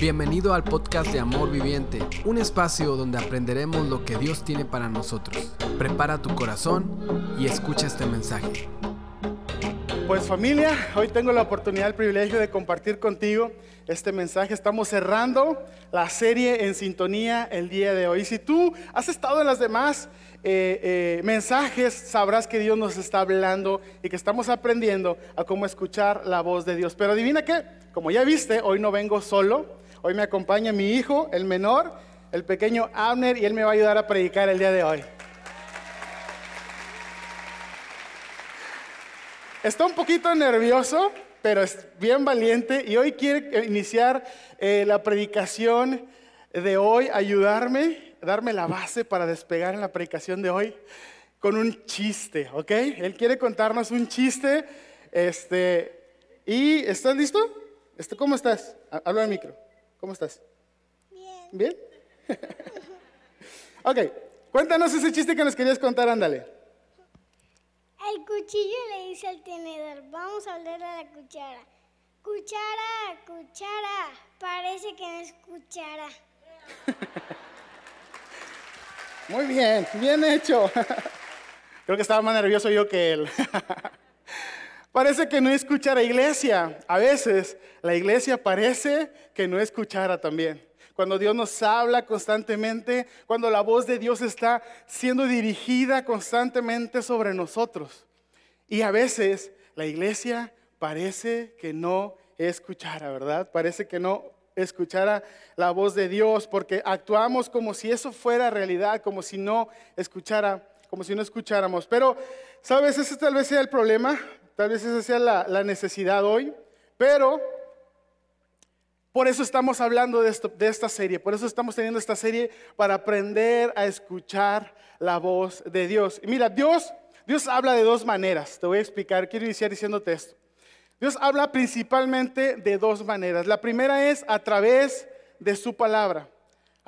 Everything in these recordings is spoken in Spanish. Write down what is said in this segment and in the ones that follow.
Bienvenido al podcast de Amor Viviente, un espacio donde aprenderemos lo que Dios tiene para nosotros. Prepara tu corazón y escucha este mensaje. Pues familia, hoy tengo la oportunidad, el privilegio de compartir contigo este mensaje. Estamos cerrando la serie en sintonía el día de hoy. Si tú has estado en las demás eh, eh, mensajes, sabrás que Dios nos está hablando y que estamos aprendiendo a cómo escuchar la voz de Dios. Pero adivina qué, como ya viste, hoy no vengo solo. Hoy me acompaña mi hijo, el menor, el pequeño Abner, y él me va a ayudar a predicar el día de hoy. Está un poquito nervioso, pero es bien valiente y hoy quiere iniciar eh, la predicación de hoy, ayudarme, darme la base para despegar en la predicación de hoy con un chiste, ¿ok? Él quiere contarnos un chiste, este, y ¿estás listo? Este, ¿Cómo estás? Habla al micro. ¿Cómo estás? Bien. ¿Bien? ok, cuéntanos ese chiste que nos querías contar, ándale. El cuchillo le dice al tenedor, vamos a hablar a la cuchara. Cuchara, cuchara, parece que no es cuchara. Muy bien, bien hecho. Creo que estaba más nervioso yo que él. Parece que no escuchara iglesia. A veces la iglesia parece que no escuchara también. Cuando Dios nos habla constantemente, cuando la voz de Dios está siendo dirigida constantemente sobre nosotros. Y a veces la iglesia parece que no escuchara, ¿verdad? Parece que no escuchara la voz de Dios porque actuamos como si eso fuera realidad, como si no escuchara, como si no escucháramos. Pero, ¿sabes? Ese tal vez sea el problema, tal vez esa sea la, necesidad hoy, pero por eso estamos hablando de, esto, de esta serie, por eso estamos teniendo esta serie para aprender a escuchar la voz de Dios. Y mira, Dios, Dios habla de dos maneras. Te voy a explicar, quiero iniciar diciéndote esto. Dios habla principalmente de dos maneras. La primera es a través de su palabra.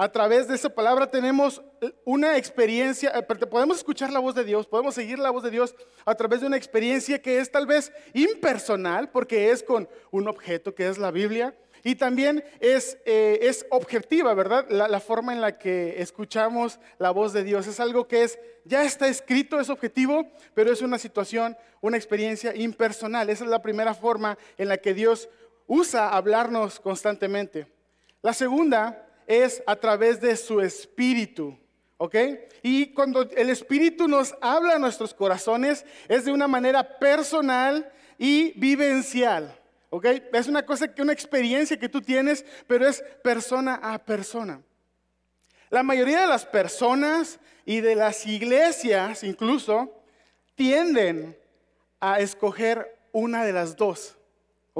A través de esa palabra tenemos una experiencia, eh, podemos escuchar la voz de Dios, podemos seguir la voz de Dios a través de una experiencia que es tal vez impersonal, porque es con un objeto que es la Biblia, y también es, eh, es objetiva, ¿verdad? La, forma en la que escuchamos la voz de Dios. Es algo que es, ya está escrito, es objetivo, pero es una situación, una experiencia impersonal. Esa es la primera forma en la que Dios usa hablarnos constantemente. La segunda es a través de su espíritu. ¿Ok? Y cuando el Espíritu nos habla a nuestros corazones, es de una manera personal y vivencial. ¿ok? Es una cosa que una experiencia que tú tienes, pero es persona a persona. La mayoría de las personas y de las iglesias incluso tienden a escoger una de las dos.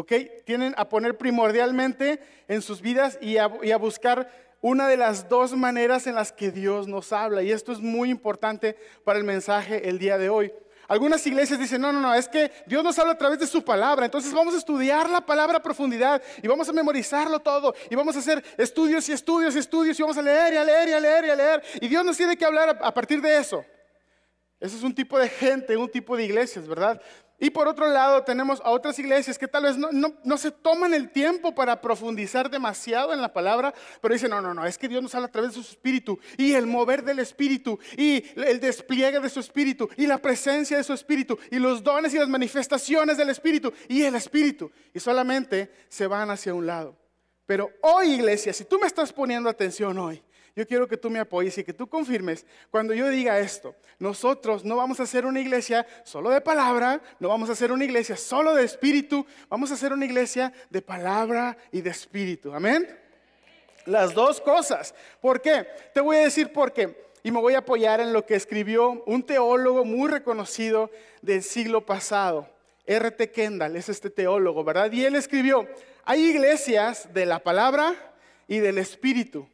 ¿Ok? Tienden a poner primordialmente en sus vidas y a, buscar una de las dos maneras en las que Dios nos habla. Y esto es muy importante para el mensaje el día de hoy. Algunas iglesias dicen, no, no, no, es que Dios nos habla a través de su palabra, entonces vamos a estudiar la palabra a profundidad y vamos a memorizarlo todo y vamos a hacer estudios y estudios y estudios y vamos a leer y a leer y a leer y a leer. Y Dios nos tiene que hablar a partir de eso. Ese es un tipo de gente, un tipo de iglesias, ¿verdad? Y por otro lado tenemos a otras iglesias que tal vez no, se toman el tiempo para profundizar demasiado en la palabra, pero dicen, no, no, no, es que Dios nos habla a través de su espíritu y el mover del espíritu y el despliegue de su espíritu y la presencia de su espíritu y los dones y las manifestaciones del espíritu y el espíritu. Y solamente se van hacia un lado. Pero hoy iglesia, si tú me estás poniendo atención hoy, yo quiero que tú me apoyes y que tú confirmes cuando yo diga esto. Nosotros no vamos a hacer una iglesia solo de palabra, no vamos a hacer una iglesia solo de espíritu, vamos a hacer una iglesia de palabra y de espíritu. Amén. Las dos cosas. ¿Por qué? Te voy a decir por qué. Y me voy a apoyar en lo que escribió un teólogo muy reconocido del siglo pasado. R.T. Kendall es este teólogo, ¿verdad? Y él escribió, hay iglesias de la palabra y del espíritu.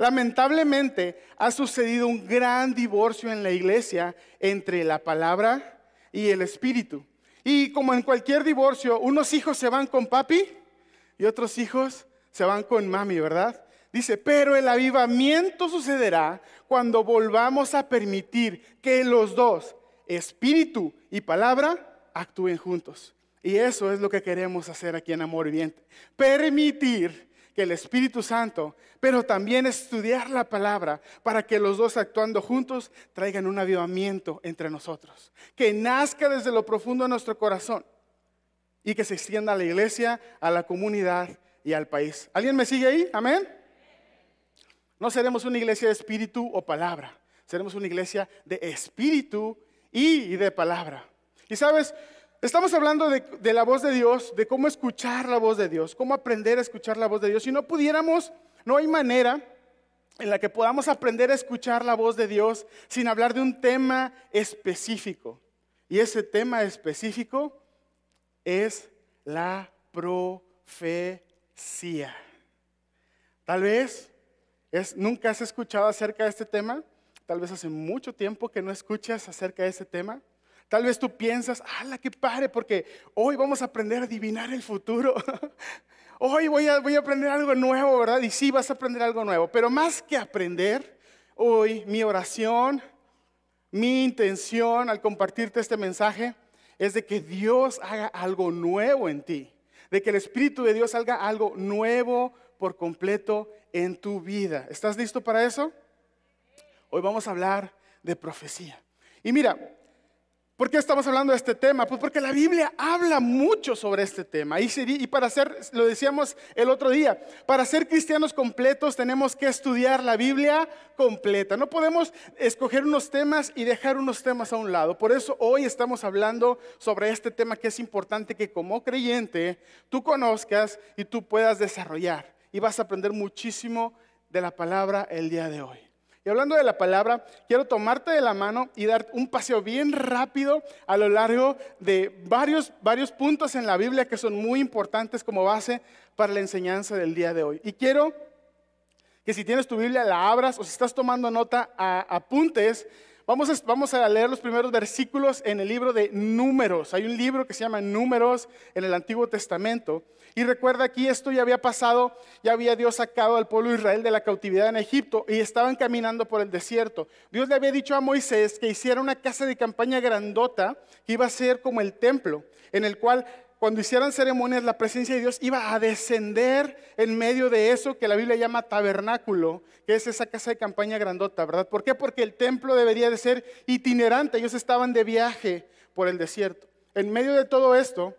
Lamentablemente ha sucedido un gran divorcio en la iglesia entre la palabra y el espíritu. Y como en cualquier divorcio, unos hijos se van con papi y otros hijos se van con mami, ¿verdad? Dice, pero el avivamiento sucederá cuando volvamos a permitir que los dos, espíritu y palabra, actúen juntos. Y eso es lo que queremos hacer aquí en Amor Viviente. Permitir que el Espíritu Santo, pero también estudiar la palabra para que los dos actuando juntos traigan un avivamiento entre nosotros, que nazca desde lo profundo de nuestro corazón y que se extienda a la iglesia, a la comunidad y al país. ¿Alguien me sigue ahí? Amén. No seremos una iglesia de espíritu o palabra, seremos una iglesia de espíritu y de palabra. Y sabes, estamos hablando de, la voz de Dios, de cómo escuchar la voz de Dios, cómo aprender a escuchar la voz de Dios. Si no pudiéramos, no hay manera en la que podamos aprender a escuchar la voz de Dios sin hablar de un tema específico. Y ese tema específico es la profecía. Tal vez ¿Nunca has escuchado acerca de este tema? Tal vez hace mucho tiempo que no escuchas acerca de ese tema. Tal vez tú piensas, ¡hala, qué padre! Porque hoy vamos a aprender a adivinar el futuro. hoy voy a, voy a aprender algo nuevo, ¿verdad? Y sí, vas a aprender algo nuevo. Pero más que aprender, hoy mi oración, mi intención al compartirte este mensaje es de que Dios haga algo nuevo en ti. De que el Espíritu de Dios haga algo nuevo por completo en tu vida. ¿Estás listo para eso? Hoy vamos a hablar de profecía. Y mira, ¿por qué estamos hablando de este tema? Pues porque la Biblia habla mucho sobre este tema. Y, para ser, lo decíamos el otro día, para ser cristianos completos tenemos que estudiar la Biblia completa. No podemos escoger unos temas y dejar unos temas a un lado. Por eso hoy estamos hablando sobre este tema que es importante que como creyente tú conozcas y tú puedas desarrollar y vas a aprender muchísimo de la palabra el día de hoy. Y hablando de la palabra, quiero tomarte de la mano y dar un paseo bien rápido a lo largo de varios, varios puntos en la Biblia que son muy importantes como base para la enseñanza del día de hoy. Y quiero que si tienes tu Biblia la abras o si estás tomando nota, apuntes. Vamos a, leer los primeros versículos en el libro de Números. Hay un libro que se llama Números en el Antiguo Testamento. Y recuerda aquí esto ya había pasado, ya había Dios sacado al pueblo de Israel de la cautividad en Egipto y estaban caminando por el desierto. Dios le había dicho a Moisés que hiciera una casa de campaña grandota que iba a ser como el templo, en el cual cuando hicieran ceremonias la presencia de Dios iba a descender en medio de eso que la Biblia llama tabernáculo, que es esa casa de campaña grandota, ¿verdad? ¿Por qué? Porque el templo debería de ser itinerante, ellos estaban de viaje por el desierto. En medio de todo esto,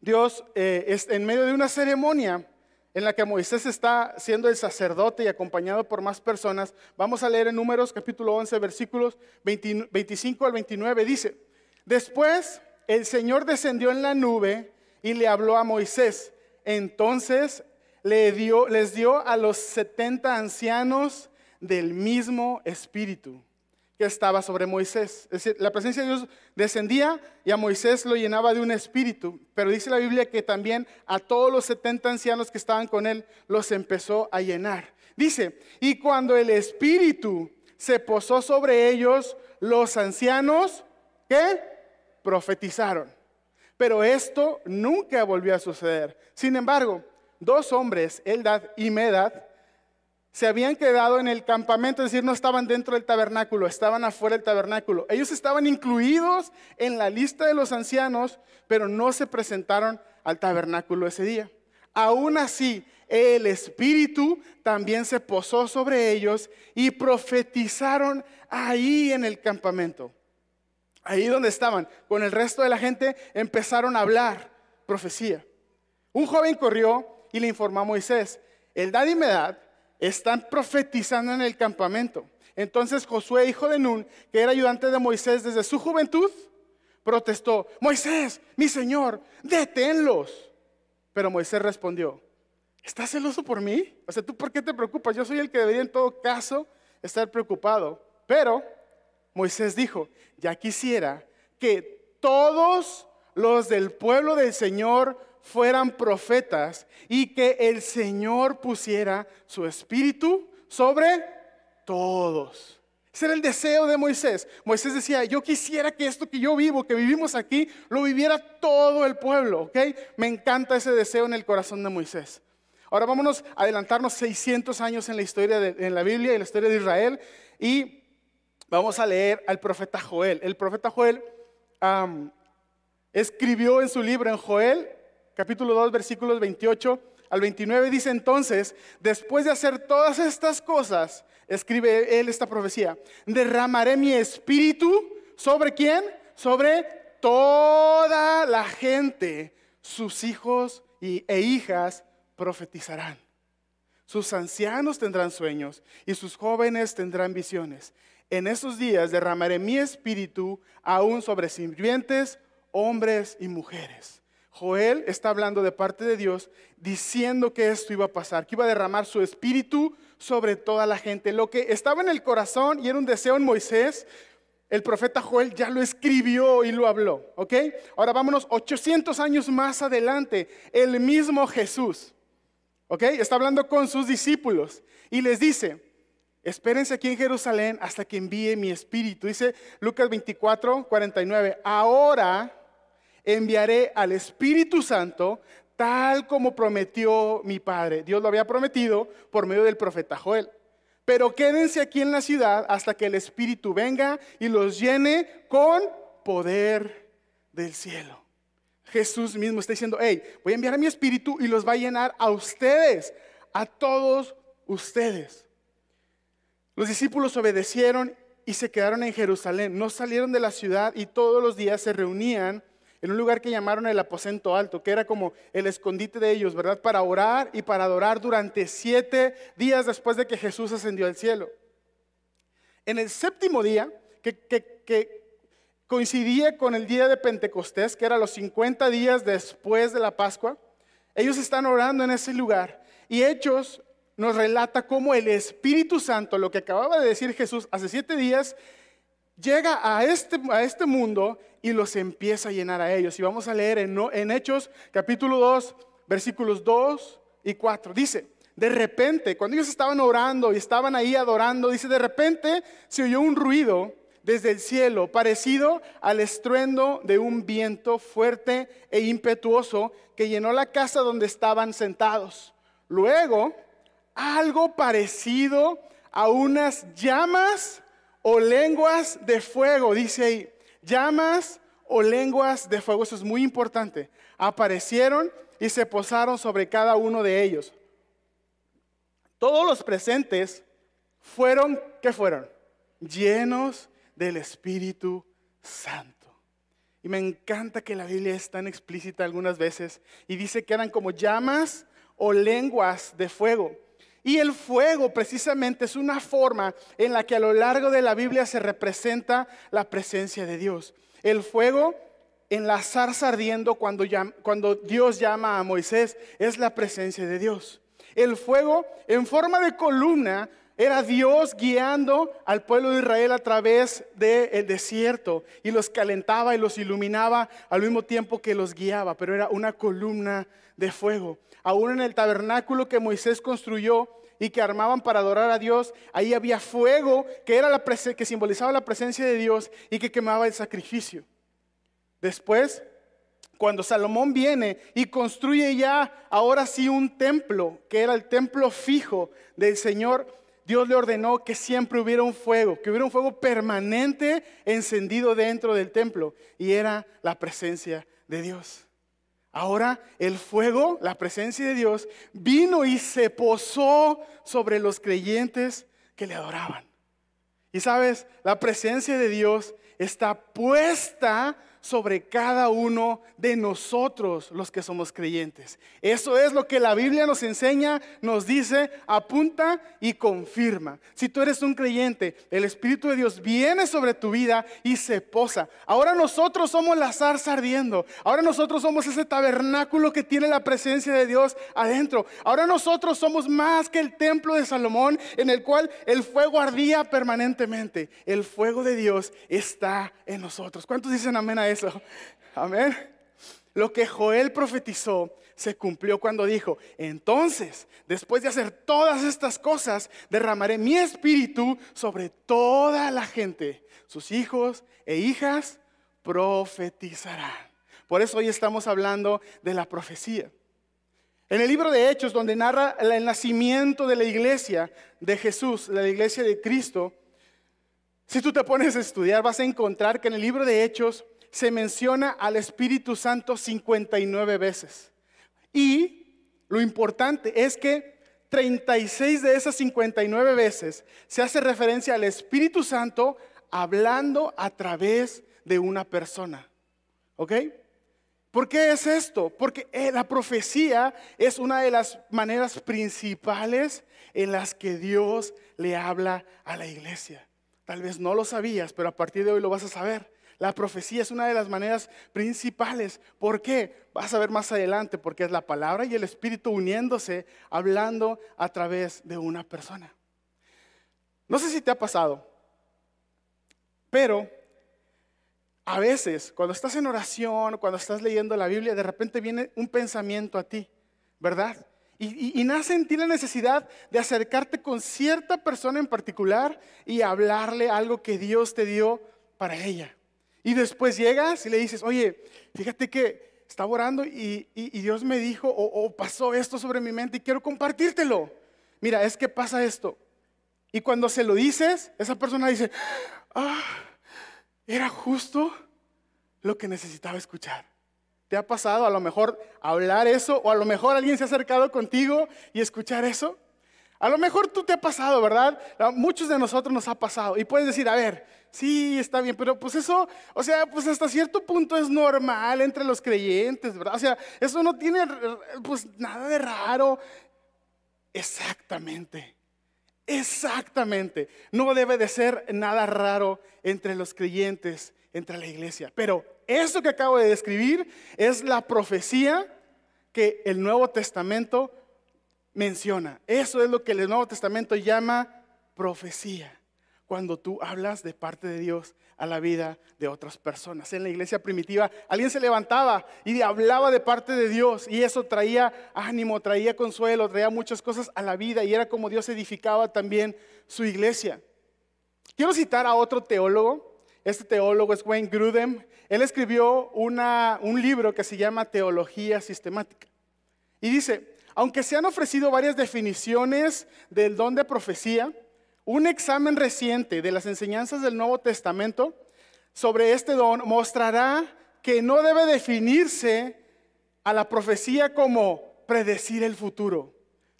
Dios, eh, en medio de una ceremonia en la que Moisés está siendo el sacerdote y acompañado por más personas, vamos a leer en Números capítulo 11, versículos 25 al 29, dice, después el Señor descendió en la nube y le habló a Moisés. Entonces le dio, les dio a los 70 ancianos del mismo espíritu estaba sobre Moisés. Es decir, la presencia de Dios descendía y a Moisés lo llenaba de un espíritu. Pero dice la Biblia que también a todos los 70 ancianos que estaban con él los empezó a llenar. Dice, y cuando el espíritu se posó sobre ellos, los ancianos, ¿qué? Profetizaron. Pero esto nunca volvió a suceder. Sin embargo, dos hombres, Eldad y Medad, se habían quedado en el campamento, es decir, no estaban dentro del tabernáculo, estaban afuera del tabernáculo. Ellos estaban incluidos en la lista de los ancianos, pero no se presentaron al tabernáculo ese día. Aún así, el Espíritu también se posó sobre ellos y profetizaron ahí en el campamento. Ahí donde estaban, con el resto de la gente, empezaron a hablar profecía. Un joven corrió y le informó a Moisés, el dad y medad están profetizando en el campamento. Entonces Josué, hijo de Nun, que era ayudante de Moisés desde su juventud, protestó, Moisés, mi señor, deténlos. Pero Moisés respondió, ¿estás celoso por mí? O sea, ¿tú por qué te preocupas? Yo soy el que debería en todo caso estar preocupado. Pero Moisés dijo, ya quisiera que todos los del pueblo del Señor fueran profetas y que el Señor pusiera su espíritu sobre todos. Ese era el deseo de Moisés. Moisés decía, yo quisiera que esto que yo vivo, que vivimos aquí, lo viviera todo el pueblo, ¿ok? Me encanta ese deseo en el corazón de Moisés. Ahora vámonos a adelantarnos 600 años en la historia, de, en la Biblia, en la historia de Israel, y vamos a leer al profeta Joel. El profeta Joel escribió en su libro, en Joel, capítulo 2, versículos 28 al 29 dice entonces, después de hacer todas estas cosas, escribe él esta profecía, derramaré mi espíritu sobre quién? Sobre toda la gente, sus hijos e hijas profetizarán. Sus ancianos tendrán sueños y sus jóvenes tendrán visiones. En esos días derramaré mi espíritu aún sobre sirvientes, hombres y mujeres. Joel está hablando de parte de Dios diciendo que esto iba a pasar, que iba a derramar su espíritu sobre toda la gente. Lo que estaba en el corazón y era un deseo en Moisés, el profeta Joel ya lo escribió y lo habló, ¿ok? Ahora vámonos 800 años más adelante, el mismo Jesús ¿Ok? Está hablando con sus discípulos y les dice, espérense aquí en Jerusalén hasta que envíe mi espíritu. Dice Lucas 24, 49, ahora enviaré al Espíritu Santo tal como prometió mi Padre. Dios lo había prometido por medio del profeta Joel. Pero quédense aquí en la ciudad hasta que el Espíritu venga y los llene con poder del cielo. Jesús mismo está diciendo, hey, voy a enviar a mi espíritu y los va a llenar a ustedes, a todos ustedes. Los discípulos obedecieron y se quedaron en Jerusalén. No salieron de la ciudad y todos los días se reunían en un lugar que llamaron el aposento alto, que era como el escondite de ellos, ¿verdad? Para orar y para adorar durante siete días después de que Jesús ascendió al cielo. En el séptimo día, que, coincidía con el día de Pentecostés, que era los 50 días después de la Pascua. Ellos están orando en ese lugar y Hechos nos relata cómo el Espíritu Santo, lo que acababa de decir Jesús hace siete días, llega a este, a este mundo y los empieza a llenar a ellos. Y vamos a leer en, en Hechos capítulo 2, versículos 2 y 4. Dice, de repente, cuando ellos estaban orando y estaban ahí adorando, dice, de repente se oyó un ruido desde el cielo, parecido al estruendo de un viento fuerte e impetuoso que llenó la casa donde estaban sentados. Luego, algo parecido a unas llamas o lenguas de fuego, dice ahí, llamas o lenguas de fuego, eso es muy importante, aparecieron y se posaron sobre cada uno de ellos. Todos los presentes fueron, ¿qué fueron? Llenos del Espíritu Santo. Y me encanta que la Biblia es tan explícita algunas veces y dice que eran como llamas o lenguas de fuego. Y el fuego precisamente es una forma en la que a lo largo de la Biblia se representa la presencia de Dios. El fuego en la zarza ardiendo cuando, Dios llama a Moisés es la presencia de Dios. El fuego en forma de columna era Dios guiando al pueblo de Israel a través del desierto y los calentaba y los iluminaba al mismo tiempo que los guiaba, pero era una columna de fuego. Aún en el tabernáculo que Moisés construyó y que armaban para adorar a Dios, ahí había fuego que, era la que simbolizaba la presencia de Dios y que quemaba el sacrificio. Después, cuando Salomón viene y construye ya ahora sí un templo, que era el templo fijo del Señor, Dios le ordenó que siempre hubiera un fuego, que hubiera un fuego permanente encendido dentro del templo. Y era la presencia de Dios. Ahora el fuego, la presencia de Dios, vino y se posó sobre los creyentes que le adoraban. Y sabes, la presencia de Dios está puesta sobre cada uno de nosotros los que somos creyentes. Eso es lo que la Biblia nos enseña, nos dice, apunta y confirma. Si tú eres un creyente, el Espíritu de Dios viene sobre tu vida y se posa. Ahora nosotros somos la zarza ardiendo. Ahora nosotros somos ese tabernáculo que tiene la presencia de Dios adentro. Ahora nosotros somos más que el templo de Salomón en el cual el fuego ardía permanentemente. El fuego de Dios está en nosotros. ¿Cuántos dicen amén a eso. Amén. Lo que Joel profetizó se cumplió cuando dijo, entonces, después de hacer todas estas cosas, derramaré mi espíritu sobre toda la gente. Sus hijos e hijas profetizarán. Por eso hoy estamos hablando de la profecía. En el libro de Hechos, donde narra el nacimiento de la iglesia de Jesús, la iglesia de Cristo, si tú te pones a estudiar, vas a encontrar que en el libro de Hechos se menciona al Espíritu Santo 59 veces. Y Lo importante es que 36 de esas 59 veces se hace referencia al Espíritu Santo hablando a través de una persona. ¿Ok? ¿Por qué es esto? Porque eh, la profecía es una de las maneras principales en las que Dios le habla a la iglesia. Tal vez no lo sabías, pero a partir de hoy lo vas a saber. La profecía es una de las maneras principales. ¿Por qué? Vas a ver más adelante, porque es la palabra y el Espíritu uniéndose, hablando a través de una persona. No sé si te ha pasado, pero a veces, cuando estás en oración, cuando estás leyendo la Biblia, de repente viene un pensamiento a ti, ¿verdad? Y, nace en ti la necesidad de acercarte con cierta persona en particular y hablarle algo que Dios te dio para ella. Y después llegas y le dices, oye, fíjate que estaba orando y, Dios me dijo o, o pasó esto sobre mi mente y quiero compartírtelo. Mira, es que pasa esto. Y cuando se lo dices, esa persona dice, ah, era justo lo que necesitaba escuchar. ¿Te ha pasado a lo mejor hablar eso o a lo mejor alguien se ha acercado contigo y escuchar eso? A lo mejor tú te ha pasado, ¿verdad? Muchos de nosotros nos ha pasado. Y puedes decir, a ver, sí, está bien, pero pues eso, o sea, pues hasta cierto punto es normal entre los creyentes, ¿verdad? O sea, eso no tiene pues nada de raro. Exactamente. Exactamente. No debe de ser nada raro entre los creyentes, entre la iglesia. Pero eso que acabo de describir es la profecía que el Nuevo Testamento menciona. Eso es lo que el Nuevo Testamento llama profecía. Cuando tú hablas de parte de Dios a la vida de otras personas. En la iglesia primitiva alguien se levantaba y hablaba de parte de Dios y eso traía ánimo, traía consuelo, traía muchas cosas a la vida y era como Dios edificaba también su iglesia. Quiero citar a otro teólogo, este teólogo es Wayne Grudem, él escribió un libro que se llama Teología Sistemática y dice, aunque se han ofrecido varias definiciones del don de profecía, un examen reciente de las enseñanzas del Nuevo Testamento sobre este don mostrará que no debe definirse a la profecía como predecir el futuro,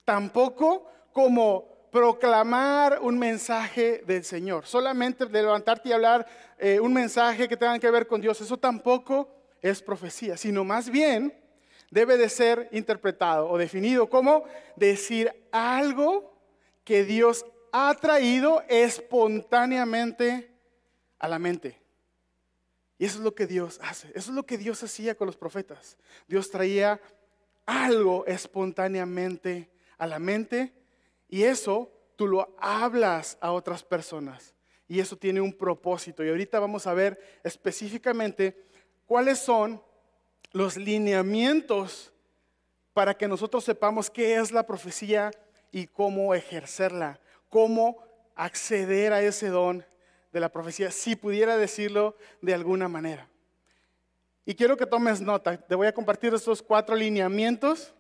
tampoco como proclamar un mensaje del Señor, solamente de levantarte y hablar eh, un mensaje que tenga que ver con Dios, eso tampoco es profecía, sino más bien debe de ser interpretado o definido como decir algo que Dios ha traído espontáneamente a la mente. Y eso es lo que Dios hace. Eso es lo que Dios hacía con los profetas. Dios traía algo espontáneamente a la mente y eso tú lo hablas a otras personas. Y eso tiene un propósito. Y ahorita vamos a ver específicamente cuáles son los lineamientos para que nosotros sepamos qué es la profecía y cómo ejercerla cómo acceder a ese don de la profecía, si pudiera decirlo de alguna manera. Y quiero que tomes nota, te voy a compartir estos cuatro lineamientos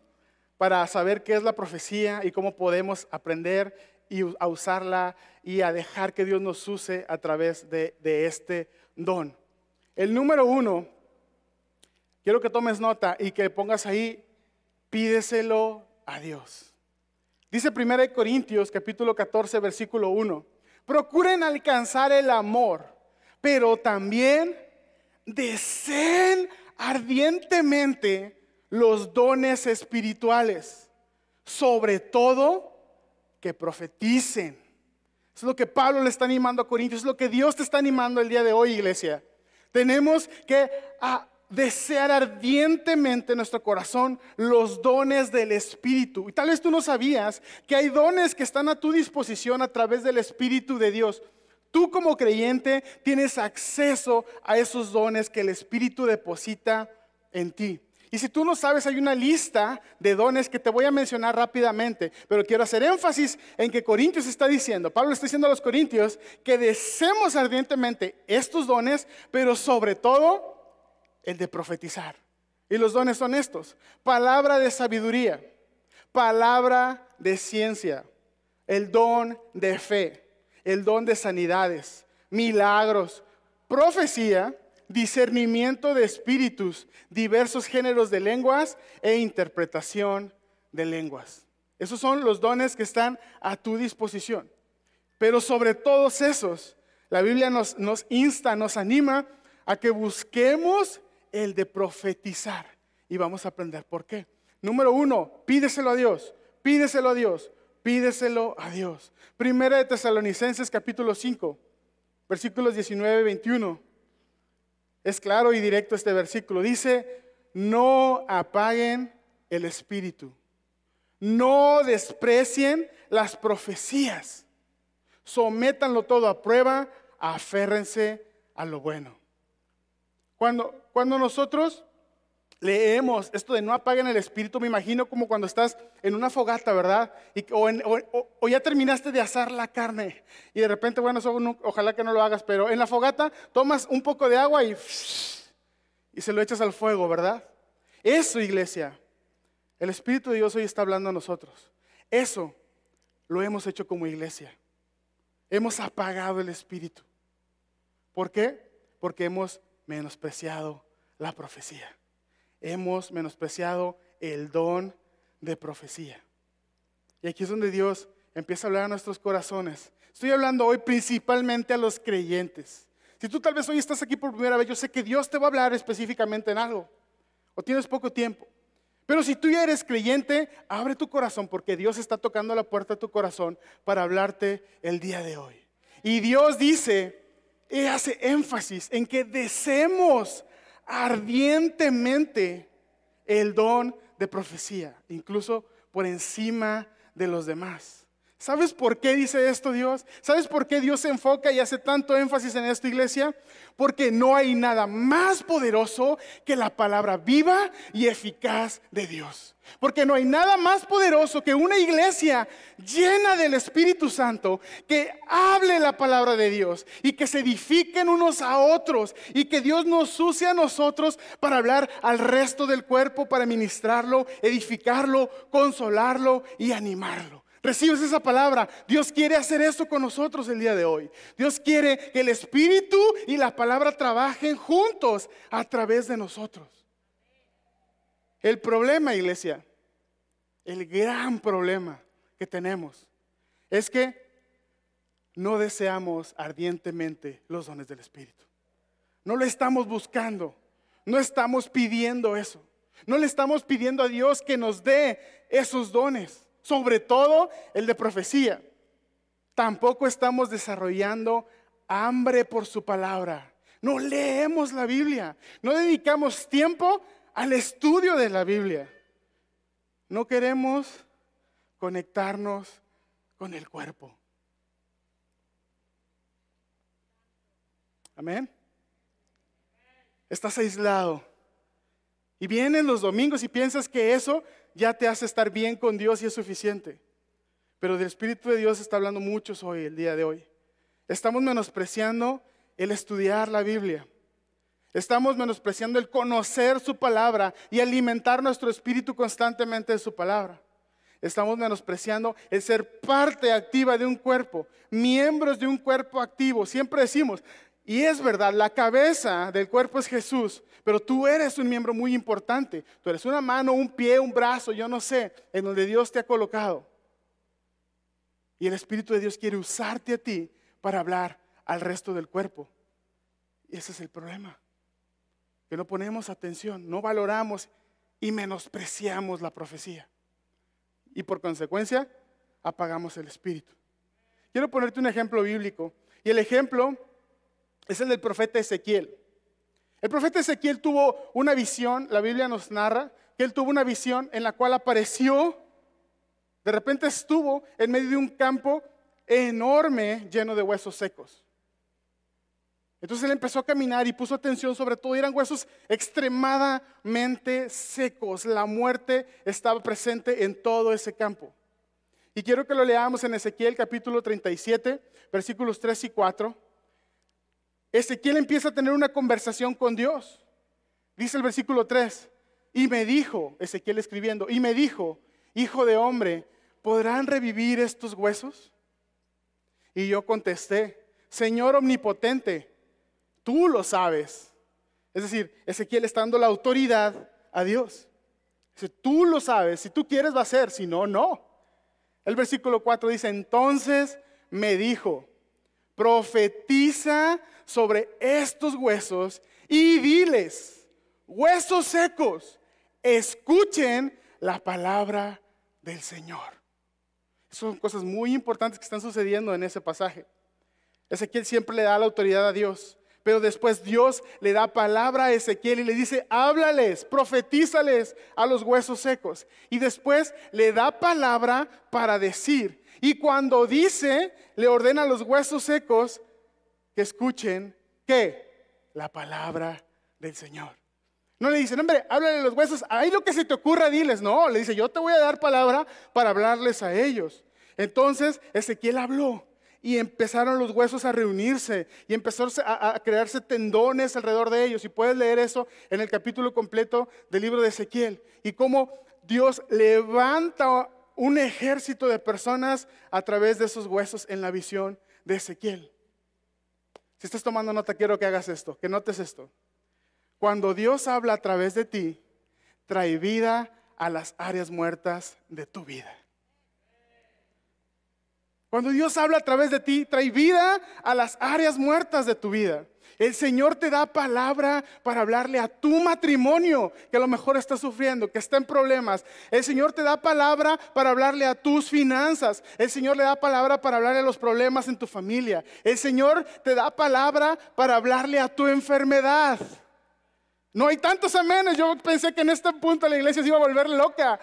para saber qué es la profecía y cómo podemos aprender y a usarla y a dejar que Dios nos use a través de, de este don. El número uno, quiero que tomes nota y que pongas ahí, pídeselo a Dios. Dice 1 Corintios capítulo 14 versículo 1. Procuren alcanzar el amor, pero también deseen ardientemente los dones espirituales, sobre todo que profeticen. Es lo que Pablo le está animando a Corintios, es lo que Dios te está animando el día de hoy, iglesia. Tenemos que desear ardientemente en nuestro corazón los dones del Espíritu. Y tal vez tú no sabías que hay dones que están a tu disposición a través del Espíritu de Dios. Tú como creyente tienes acceso a esos dones que el Espíritu deposita en ti. Y si tú no sabes, hay una lista de dones que te voy a mencionar rápidamente, pero quiero hacer énfasis en que Corintios está diciendo, Pablo está diciendo a los Corintios, que deseemos ardientemente estos dones, pero sobre todo el de profetizar. Y los dones son estos. Palabra de sabiduría, palabra de ciencia, el don de fe, el don de sanidades, milagros, profecía, discernimiento de espíritus, diversos géneros de lenguas e interpretación de lenguas. Esos son los dones que están a tu disposición. Pero sobre todos esos, la Biblia nos, nos insta, nos anima a que busquemos el de profetizar. Y vamos a aprender por qué. Número uno, pídeselo a Dios, pídeselo a Dios, pídeselo a Dios. Primera de Tesalonicenses capítulo 5, versículos 19 y 21. Es claro y directo este versículo. Dice, no apaguen el espíritu. No desprecien las profecías. Sométanlo todo a prueba, aférrense a lo bueno. Cuando, nosotros leemos esto de no apaguen el espíritu, me imagino como cuando estás en una fogata, ¿verdad? Y, o, ya terminaste de asar la carne y de repente, bueno, ojalá que no lo hagas, pero en la fogata tomas un poco de agua y, y se lo echas al fuego, ¿verdad? Eso, iglesia, el Espíritu de Dios hoy está hablando a nosotros. Eso lo hemos hecho como iglesia. Hemos apagado el Espíritu. ¿Por qué? Porque hemos menospreciado la profecía. Hemos menospreciado el don de profecía. Y aquí es donde Dios empieza a hablar a nuestros corazones. Estoy hablando hoy principalmente a los creyentes. Si tú tal vez hoy estás aquí por primera vez, yo sé que Dios te va a hablar específicamente en algo. O tienes poco tiempo. Pero si tú ya eres creyente, abre tu corazón porque Dios está tocando la puerta de tu corazón para hablarte el día de hoy. Y Dios dice, y hace énfasis en que deseemos ardientemente el don de profecía, incluso por encima de los demás. ¿Sabes por qué dice esto Dios? ¿Sabes por qué Dios se enfoca y hace tanto énfasis en esta iglesia? Porque no hay nada más poderoso que la palabra viva y eficaz de Dios. Porque no hay nada más poderoso que una iglesia llena del Espíritu Santo que hable la palabra de Dios y que se edifiquen unos a otros y que Dios nos use a nosotros para hablar al resto del cuerpo, para ministrarlo, edificarlo, consolarlo y animarlo. Recibes esa palabra. Dios quiere hacer eso con nosotros el día de hoy. Dios quiere que el Espíritu y la palabra trabajen juntos a través de nosotros. El problema, iglesia, el gran problema que tenemos es que no deseamos ardientemente los dones del Espíritu. No lo estamos buscando. No estamos pidiendo eso. No le estamos pidiendo a Dios que nos dé esos dones sobre todo el de profecía. Tampoco estamos desarrollando hambre por su palabra. No leemos la Biblia, no dedicamos tiempo al estudio de la Biblia. No queremos conectarnos con el cuerpo. Amén. Estás aislado. Y vienen los domingos y piensas que eso ya te hace estar bien con Dios y es suficiente. Pero del Espíritu de Dios está hablando muchos hoy, el día de hoy. Estamos menospreciando el estudiar la Biblia. Estamos menospreciando el conocer su palabra y alimentar nuestro espíritu constantemente de su palabra. Estamos menospreciando el ser parte activa de un cuerpo, miembros de un cuerpo activo. Siempre decimos, y es verdad, la cabeza del cuerpo es Jesús, pero tú eres un miembro muy importante. Tú eres una mano, un pie, un brazo, yo no sé, en donde Dios te ha colocado. Y el Espíritu de Dios quiere usarte a ti para hablar al resto del cuerpo. Y ese es el problema. Que no ponemos atención, no valoramos y menospreciamos la profecía. Y por consecuencia, apagamos el Espíritu. Quiero ponerte un ejemplo bíblico. Y el ejemplo es el del profeta Ezequiel. El profeta Ezequiel tuvo una visión, la Biblia nos narra, que él tuvo una visión en la cual apareció, de repente estuvo en medio de un campo enorme lleno de huesos secos. Entonces él empezó a caminar y puso atención sobre todo, eran huesos extremadamente secos. La muerte estaba presente en todo ese campo. Y quiero que lo leamos en Ezequiel capítulo 37, versículos 3 y 4. Ezequiel empieza a tener una conversación con Dios. Dice el versículo 3, y me dijo, Ezequiel escribiendo, y me dijo, hijo de hombre, ¿podrán revivir estos huesos? Y yo contesté, Señor omnipotente, tú lo sabes. Es decir, Ezequiel está dando la autoridad a Dios. Si tú lo sabes, si tú quieres va a ser, si no, no. El versículo 4 dice, entonces me dijo, profetiza sobre estos huesos y diles, huesos secos, escuchen la palabra del Señor. Son cosas muy importantes que están sucediendo en ese pasaje. Ezequiel siempre le da la autoridad a Dios. Pero después Dios le da palabra a Ezequiel y le dice, háblales, profetízales a los huesos secos. Y después le da palabra para decir. Y cuando dice, le ordena a los huesos secos que escuchen, ¿qué? La palabra del Señor. No le dice, hombre, háblale a los huesos, ahí lo que se te ocurra, diles. No, le dice, yo te voy a dar palabra para hablarles a ellos. Entonces Ezequiel habló y empezaron los huesos a reunirse y empezaron a, crearse tendones alrededor de ellos. Y puedes leer eso en el capítulo completo del libro de Ezequiel. Y cómo Dios levanta un ejército de personas a través de esos huesos en la visión de Ezequiel. Si estás tomando nota, quiero que hagas esto, que notes esto. Cuando Dios habla a través de ti, trae vida a las áreas muertas de tu vida. Cuando Dios habla a través de ti, trae vida a las áreas muertas de tu vida. El Señor te da palabra para hablarle a tu matrimonio, que a lo mejor está sufriendo, que está en problemas. El Señor te da palabra para hablarle a tus finanzas. El Señor le da palabra para hablarle a los problemas en tu familia. El Señor te da palabra para hablarle a tu enfermedad. No hay tantos amenes. Yo pensé que en este punto la iglesia se iba a volver loca.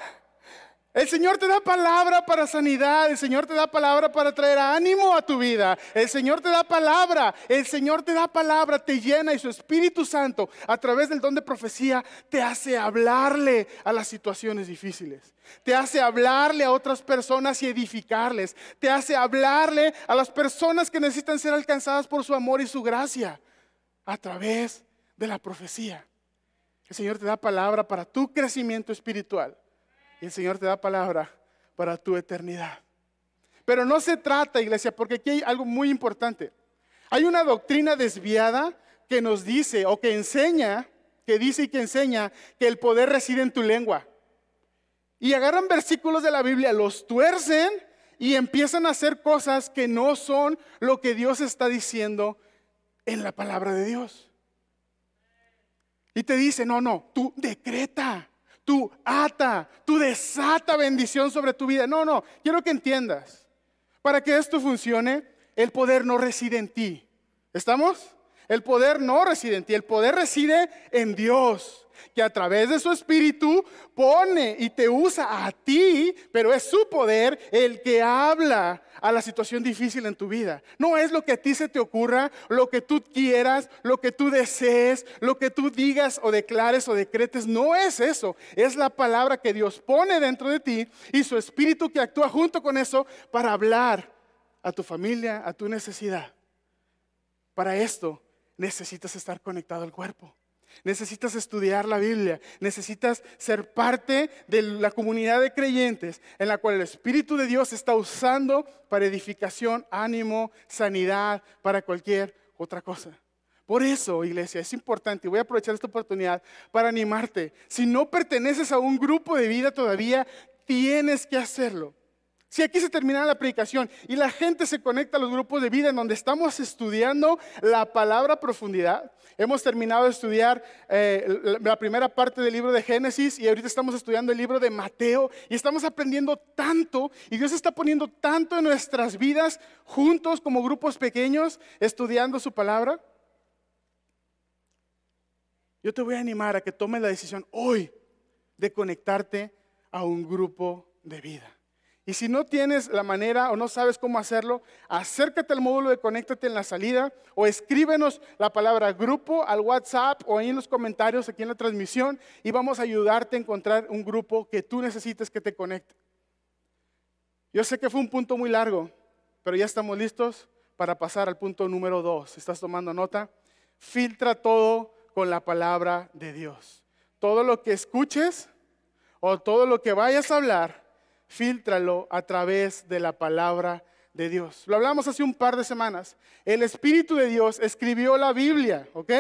El Señor te da palabra para sanidad, el Señor te da palabra para traer ánimo a tu vida, el Señor te da palabra, el Señor te da palabra, te llena y su Espíritu Santo a través del don de profecía te hace hablarle a las situaciones difíciles, te hace hablarle a otras personas y edificarles, te hace hablarle a las personas que necesitan ser alcanzadas por su amor y su gracia a través de la profecía. El Señor te da palabra para tu crecimiento espiritual. Y el Señor te da palabra para tu eternidad. Pero no se trata, iglesia, porque aquí hay algo muy importante. Hay una doctrina desviada que nos dice o que enseña, que dice y que enseña que el poder reside en tu lengua. Y agarran versículos de la Biblia, los tuercen y empiezan a hacer cosas que no son lo que Dios está diciendo en la palabra de Dios. Y te dice, no, no, tú decreta tú ata, tú desata bendición sobre tu vida. No, no, quiero que entiendas. Para que esto funcione, el poder no reside en ti. ¿Estamos? El poder no reside en ti, el poder reside en Dios que a través de su espíritu pone y te usa a ti, pero es su poder el que habla a la situación difícil en tu vida. No es lo que a ti se te ocurra, lo que tú quieras, lo que tú desees, lo que tú digas o declares o decretes. No es eso. Es la palabra que Dios pone dentro de ti y su espíritu que actúa junto con eso para hablar a tu familia, a tu necesidad. Para esto necesitas estar conectado al cuerpo. Necesitas estudiar la Biblia, necesitas ser parte de la comunidad de creyentes en la cual el Espíritu de Dios está usando para edificación, ánimo, sanidad, para cualquier otra cosa. Por eso, iglesia, es importante, y voy a aprovechar esta oportunidad para animarte. Si no perteneces a un grupo de vida todavía, tienes que hacerlo. Si aquí se termina la predicación y la gente se conecta a los grupos de vida en donde estamos estudiando la palabra profundidad, hemos terminado de estudiar eh, la primera parte del libro de Génesis y ahorita estamos estudiando el libro de Mateo y estamos aprendiendo tanto y Dios está poniendo tanto en nuestras vidas juntos como grupos pequeños estudiando su palabra. Yo te voy a animar a que tomes la decisión hoy de conectarte a un grupo de vida. Y si no tienes la manera o no sabes cómo hacerlo, acércate al módulo de Conéctate en la salida o escríbenos la palabra grupo al WhatsApp o ahí en los comentarios aquí en la transmisión y vamos a ayudarte a encontrar un grupo que tú necesites que te conecte. Yo sé que fue un punto muy largo, pero ya estamos listos para pasar al punto número dos. ¿Estás tomando nota? Filtra todo con la palabra de Dios. Todo lo que escuches o todo lo que vayas a hablar, Fíltralo a través de la palabra de Dios. Lo hablamos hace un par de semanas. El Espíritu de Dios escribió la Biblia, ¿ok?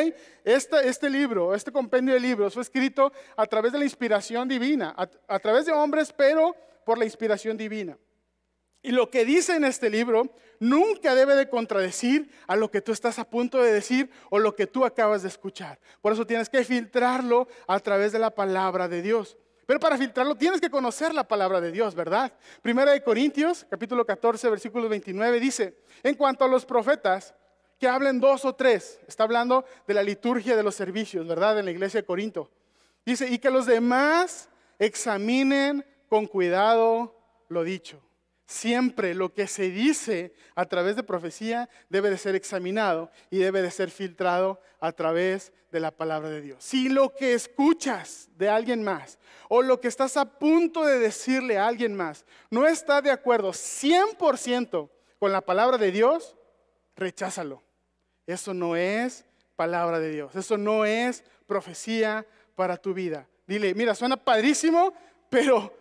Este, libro, este compendio de libros fue escrito a través de la inspiración divina, a través de hombres, pero por la inspiración divina. Y lo que dice en este libro nunca debe de contradecir a lo que tú estás a punto de decir o lo que tú acabas de escuchar. Por eso tienes que filtrarlo a través de la palabra de Dios. Pero para filtrarlo tienes que conocer la palabra de Dios, ¿verdad? Primera de Corintios, capítulo 14, versículo 29 dice, en cuanto a los profetas, que hablen dos o tres, está hablando de la liturgia de los servicios, ¿verdad? En la iglesia de Corinto. Dice, y que los demás examinen con cuidado lo dicho. Siempre lo que se dice a través de profecía debe de ser examinado y debe de ser filtrado a través de la palabra de Dios. Si lo que escuchas de alguien más o lo que estás a punto de decirle a alguien más no está de acuerdo 100% con la palabra de Dios, recházalo. Eso no es palabra de Dios. Eso no es profecía para tu vida. Dile, mira, suena padrísimo, pero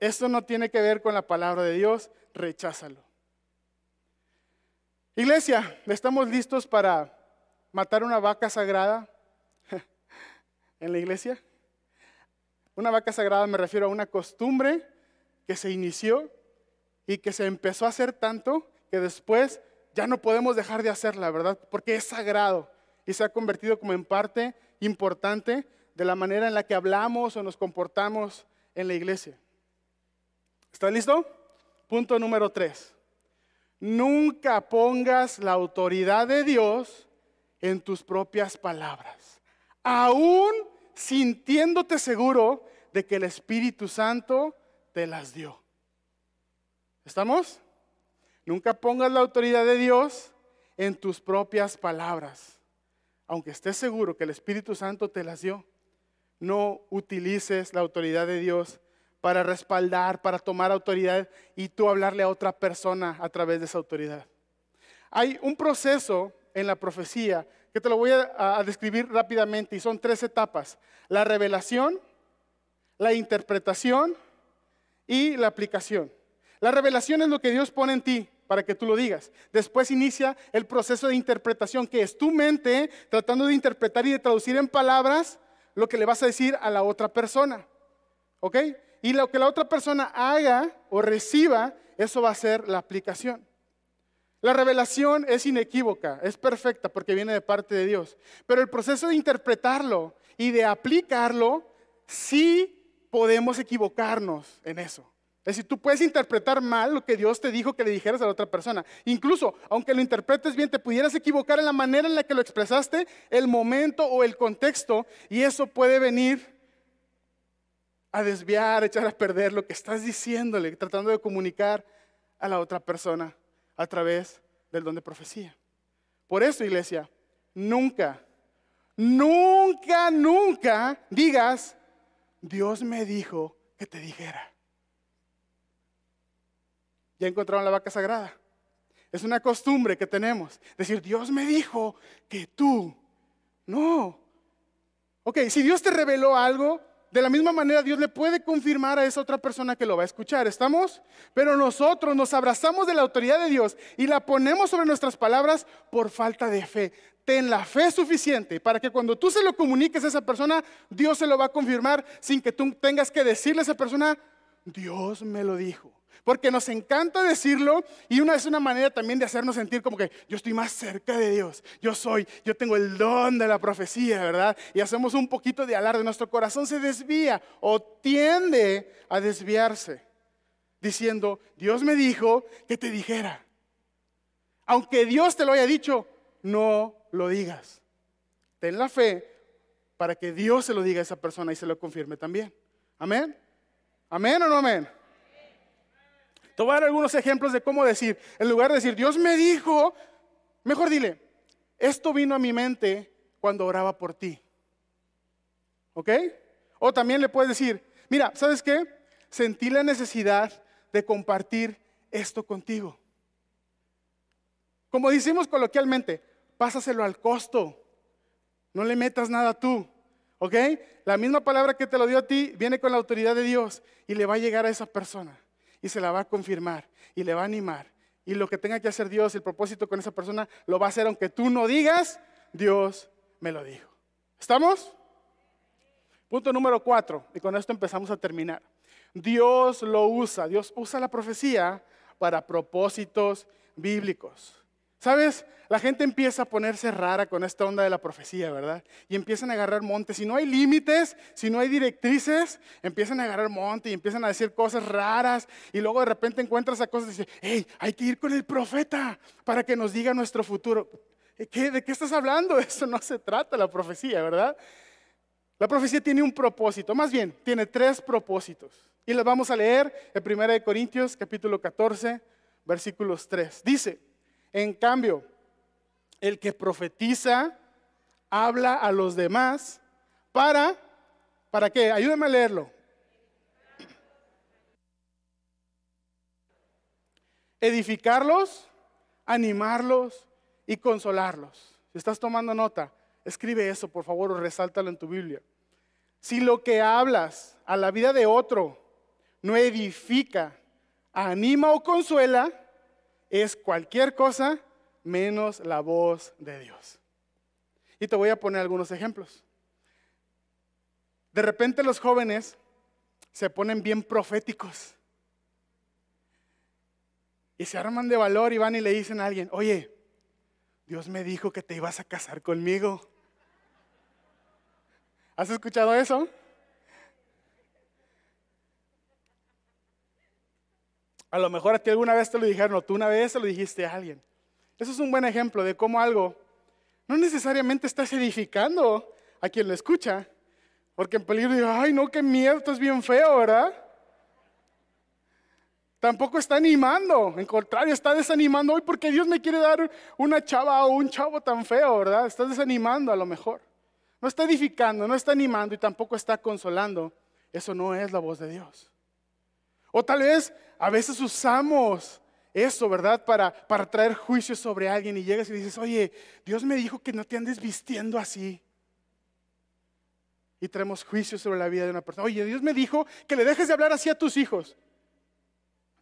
esto no tiene que ver con la palabra de Dios, recházalo. Iglesia, ¿estamos listos para matar una vaca sagrada en la iglesia? Una vaca sagrada me refiero a una costumbre que se inició y que se empezó a hacer tanto que después ya no podemos dejar de hacerla, ¿verdad? Porque es sagrado y se ha convertido como en parte importante de la manera en la que hablamos o nos comportamos en la iglesia. ¿Está listo? Punto número tres. Nunca pongas la autoridad de Dios en tus propias palabras, aún sintiéndote seguro de que el Espíritu Santo te las dio. ¿Estamos? Nunca pongas la autoridad de Dios en tus propias palabras, aunque estés seguro que el Espíritu Santo te las dio. No utilices la autoridad de Dios para respaldar, para tomar autoridad y tú hablarle a otra persona a través de esa autoridad. Hay un proceso en la profecía que te lo voy a, describir rápidamente y son tres etapas. La revelación, la interpretación y la aplicación. La revelación es lo que Dios pone en ti para que tú lo digas. Después inicia el proceso de interpretación, que es tu mente tratando de interpretar y de traducir en palabras lo que le vas a decir a la otra persona. ¿Ok? Y lo que la otra persona haga o reciba, eso va a ser la aplicación. La revelación es inequívoca, es perfecta porque viene de parte de Dios. Pero el proceso de interpretarlo y de aplicarlo, sí podemos equivocarnos en eso. Es decir, tú puedes interpretar mal lo que Dios te dijo que le dijeras a la otra persona. Incluso, aunque lo interpretes bien, te pudieras equivocar en la manera en la que lo expresaste, el momento o el contexto, y eso puede venir a desviar, echar a perder lo que estás diciéndole, tratando de comunicar a la otra persona a través del don de profecía. Por eso, iglesia, nunca, nunca, nunca digas, Dios me dijo que te dijera. Ya encontraron la vaca sagrada. Es una costumbre que tenemos. Decir, Dios me dijo que tú. No. Ok, si Dios te reveló algo, de la misma manera Dios le puede confirmar a esa otra persona que lo va a escuchar, ¿estamos? Pero nosotros nos abrazamos de la autoridad de Dios y la ponemos sobre nuestras palabras por falta de fe. Ten la fe suficiente para que cuando tú se lo comuniques a esa persona, Dios se lo va a confirmar sin que tú tengas que decirle a esa persona, Dios me lo dijo porque nos encanta decirlo y una es una manera también de hacernos sentir como que yo estoy más cerca de Dios, yo soy, yo tengo el don de la profecía, ¿verdad? Y hacemos un poquito de alarde, nuestro corazón se desvía o tiende a desviarse, diciendo, Dios me dijo que te dijera. Aunque Dios te lo haya dicho, no lo digas. Ten la fe para que Dios se lo diga a esa persona y se lo confirme también. Amén. Amén o no amén. Te voy a dar algunos ejemplos de cómo decir. En lugar de decir, Dios me dijo, mejor dile, esto vino a mi mente cuando oraba por ti. ¿Ok? O también le puedes decir, mira, ¿sabes qué? Sentí la necesidad de compartir esto contigo. Como decimos coloquialmente, pásaselo al costo. No le metas nada tú. ¿Ok? La misma palabra que te lo dio a ti viene con la autoridad de Dios y le va a llegar a esa persona y se la va a confirmar y le va a animar Y lo que tenga que hacer Dios, el propósito con esa persona, lo va a hacer aunque tú no digas, Dios me lo dijo. ¿Estamos? Punto número cuatro, y con esto empezamos a terminar. Dios lo usa, Dios usa la profecía para propósitos bíblicos. ¿Sabes? La gente empieza a ponerse rara con esta onda de la profecía, ¿verdad? Y empiezan a agarrar monte. Si no hay límites, si no hay directrices, empiezan a agarrar monte y empiezan a decir cosas raras. Y luego de repente encuentras a cosas y dices, hey, hay que ir con el profeta para que nos diga nuestro futuro. ¿De qué estás hablando? Eso no se trata la profecía, ¿verdad? La profecía tiene un propósito, más bien, tiene tres propósitos. Y los vamos a leer en 1 Corintios capítulo 14, versículos 3. Dice, en cambio, el que profetiza habla a los demás para, ¿para qué? Ayúdame a leerlo. Edificarlos, animarlos y consolarlos. Si estás tomando nota, escribe eso, por favor, o resáltalo en tu Biblia. Si lo que hablas a la vida de otro no edifica, anima o consuela, es cualquier cosa menos la voz de Dios. Y te voy a poner algunos ejemplos. De repente los jóvenes se ponen bien proféticos. Y se arman de valor y van y le dicen a alguien, oye, Dios me dijo que te ibas a casar conmigo. ¿Has escuchado eso? A lo mejor a ti alguna vez te lo dijeron, o tú una vez se lo dijiste a alguien. Eso es un buen ejemplo de cómo algo no necesariamente estás edificando a quien lo escucha. Porque en peligro digo, ay no, qué miedo, esto es bien feo, ¿verdad? Tampoco está animando, en contrario, está desanimando hoy porque Dios me quiere dar una chava o un chavo tan feo, ¿verdad? Está desanimando a lo mejor. No está edificando, no está animando y tampoco está consolando. Eso no es la voz de Dios. O tal vez a veces usamos eso, ¿verdad? Para, para traer juicio sobre alguien y llegas y dices, oye, Dios me dijo que no te andes vistiendo así. Y traemos juicio sobre la vida de una persona. Oye, Dios me dijo que le dejes de hablar así a tus hijos.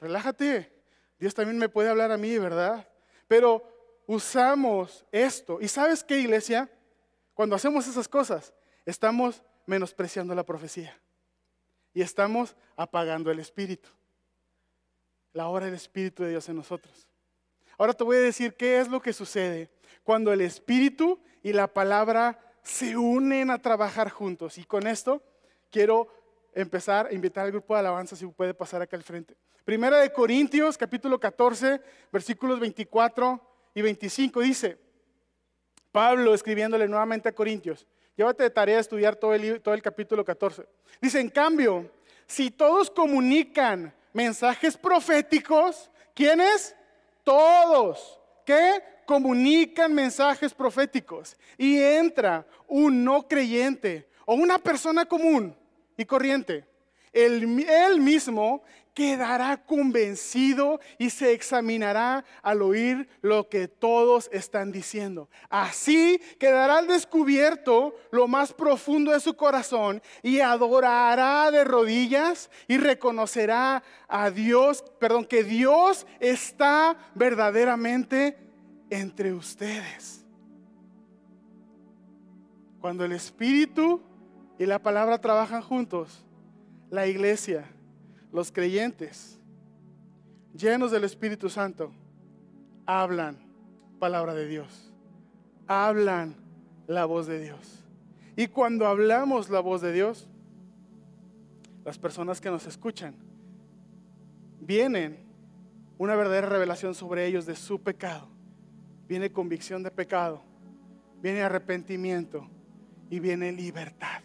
Relájate. Dios también me puede hablar a mí, ¿verdad? Pero usamos esto. ¿Y sabes qué, iglesia? Cuando hacemos esas cosas, estamos menospreciando la profecía y estamos apagando el Espíritu. La obra del Espíritu de Dios en nosotros. Ahora te voy a decir qué es lo que sucede cuando el Espíritu y la palabra se unen a trabajar juntos. Y con esto quiero empezar a invitar al grupo de alabanza si puede pasar acá al frente. Primera de Corintios, capítulo 14, versículos 24 y 25 dice, Pablo escribiéndole nuevamente a Corintios, Llévate de tarea estudiar todo el, todo el capítulo 14. Dice, en cambio, si todos comunican mensajes proféticos, ¿quiénes? Todos. ¿Qué? Comunican mensajes proféticos. Y entra un no creyente o una persona común y corriente. Él, mismo quedará convencido y se examinará al oír lo que todos están diciendo. Así quedará al descubierto lo más profundo de su corazón y adorará de rodillas y reconocerá a Dios, perdón, que Dios está verdaderamente entre ustedes. Cuando el Espíritu y la palabra trabajan juntos, la iglesia los creyentes, llenos del Espíritu Santo, hablan palabra de Dios, hablan la voz de Dios. Y cuando hablamos la voz de Dios, las personas que nos escuchan, vienen una verdadera revelación sobre ellos de su pecado, viene convicción de pecado, viene arrepentimiento y viene libertad.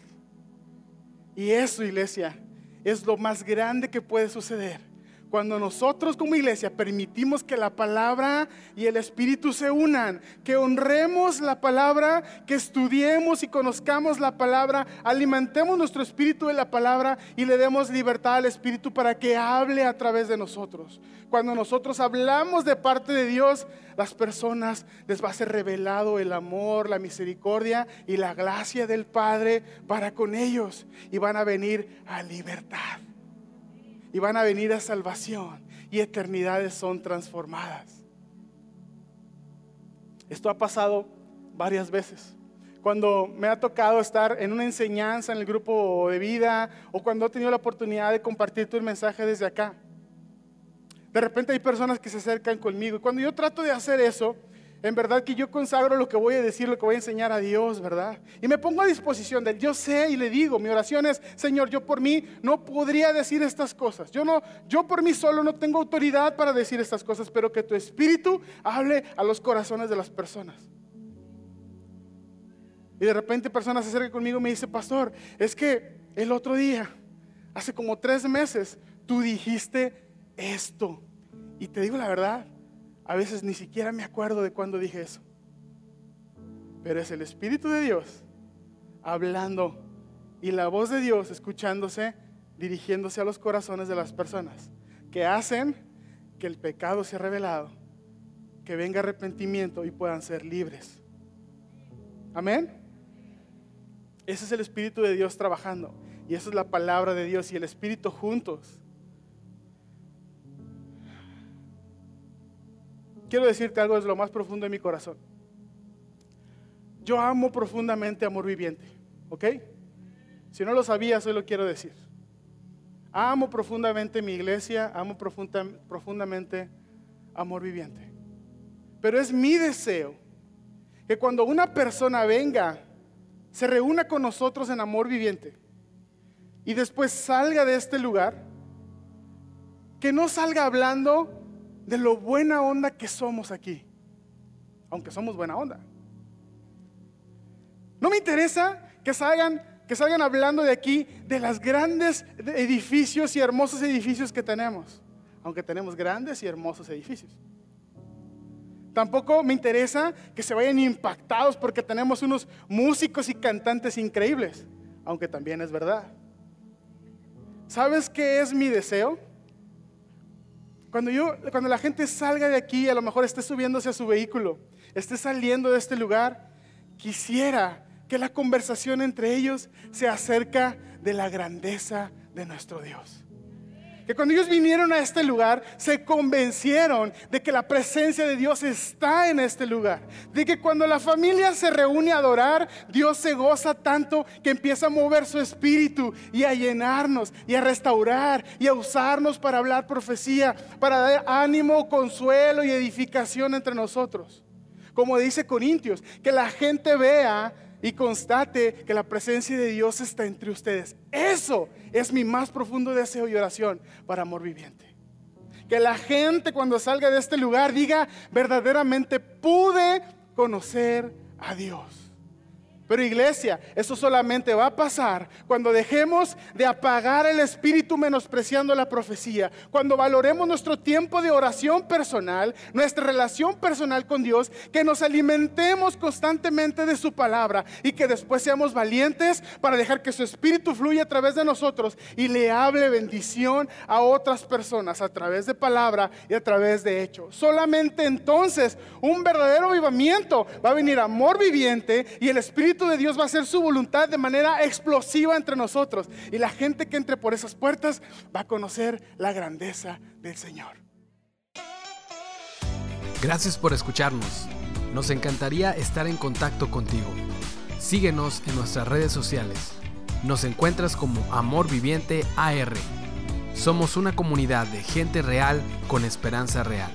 Y eso, iglesia, es lo más grande que puede suceder. Cuando nosotros como iglesia permitimos que la palabra y el Espíritu se unan, que honremos la palabra, que estudiemos y conozcamos la palabra, alimentemos nuestro espíritu de la palabra y le demos libertad al Espíritu para que hable a través de nosotros. Cuando nosotros hablamos de parte de Dios, las personas les va a ser revelado el amor, la misericordia y la gracia del Padre para con ellos y van a venir a libertad. Y van a venir a salvación y eternidades son transformadas. Esto ha pasado varias veces. Cuando me ha tocado estar en una enseñanza en el grupo de vida o cuando he tenido la oportunidad de compartir tu mensaje desde acá. De repente hay personas que se acercan conmigo y cuando yo trato de hacer eso, en verdad que yo consagro lo que voy a decir, lo que voy a enseñar a Dios, ¿verdad? Y me pongo a disposición de él. Yo sé y le digo, mi oración es, Señor, yo por mí no podría decir estas cosas. Yo no, yo por mí solo no tengo autoridad para decir estas cosas, pero que tu espíritu hable a los corazones de las personas. Y de repente personas se acercan conmigo y me dice, pastor, es que el otro día, hace como tres meses, tú dijiste esto. Y te digo la verdad, a veces ni siquiera me acuerdo de cuándo dije eso. Pero es el Espíritu de Dios hablando y la voz de Dios escuchándose, dirigiéndose a los corazones de las personas que hacen que el pecado sea revelado, que venga arrepentimiento y puedan ser libres. Amén. Ese es el Espíritu de Dios trabajando y esa es la palabra de Dios y el Espíritu juntos quiero decirte algo desde lo más profundo de mi corazón. Yo amo profundamente amor viviente, ¿ok? Si no lo sabías, hoy lo quiero decir. Amo profundamente mi iglesia, amo profundamente amor viviente. Pero es mi deseo que cuando una persona venga, se reúna con nosotros en amor viviente y después salga de este lugar, que no salga hablando de lo buena onda que somos aquí. Aunque somos buena onda. No me interesa que salgan, que salgan hablando de aquí de los grandes edificios y hermosos edificios que tenemos. Aunque tenemos grandes y hermosos edificios. Tampoco me interesa que se vayan impactados porque tenemos unos músicos y cantantes increíbles. Aunque también es verdad. ¿Sabes qué es mi deseo? Cuando, yo, cuando la gente salga de aquí, a lo mejor esté subiéndose a su vehículo, esté saliendo de este lugar, quisiera que la conversación entre ellos se acerca de la grandeza de nuestro Dios que cuando ellos vinieron a este lugar, se convencieron de que la presencia de Dios está en este lugar. De que cuando la familia se reúne a adorar, Dios se goza tanto que empieza a mover su espíritu y a llenarnos y a restaurar y a usarnos para hablar profecía, para dar ánimo, consuelo y edificación entre nosotros. Como dice Corintios, que la gente vea y constate que la presencia de Dios está entre ustedes. Eso es mi más profundo deseo y oración para amor viviente. Que la gente cuando salga de este lugar diga, verdaderamente pude conocer a Dios. Pero iglesia, eso solamente va a pasar cuando dejemos de apagar el espíritu menospreciando la profecía, cuando valoremos nuestro tiempo de oración personal, nuestra relación personal con Dios, que nos alimentemos constantemente de su palabra y que después seamos valientes para dejar que su espíritu fluya a través de nosotros y le hable bendición a otras personas a través de palabra y a través de hechos. Solamente entonces un verdadero avivamiento va a venir amor viviente y el de Dios va a hacer su voluntad de manera explosiva entre nosotros. Y la gente que entre por esas puertas va a conocer la grandeza del Señor. Gracias por escucharnos. Nos encantaría estar en contacto contigo. Síguenos en nuestras redes sociales. Nos encuentras como Amor Viviente AR. Somos una comunidad de gente real con esperanza real.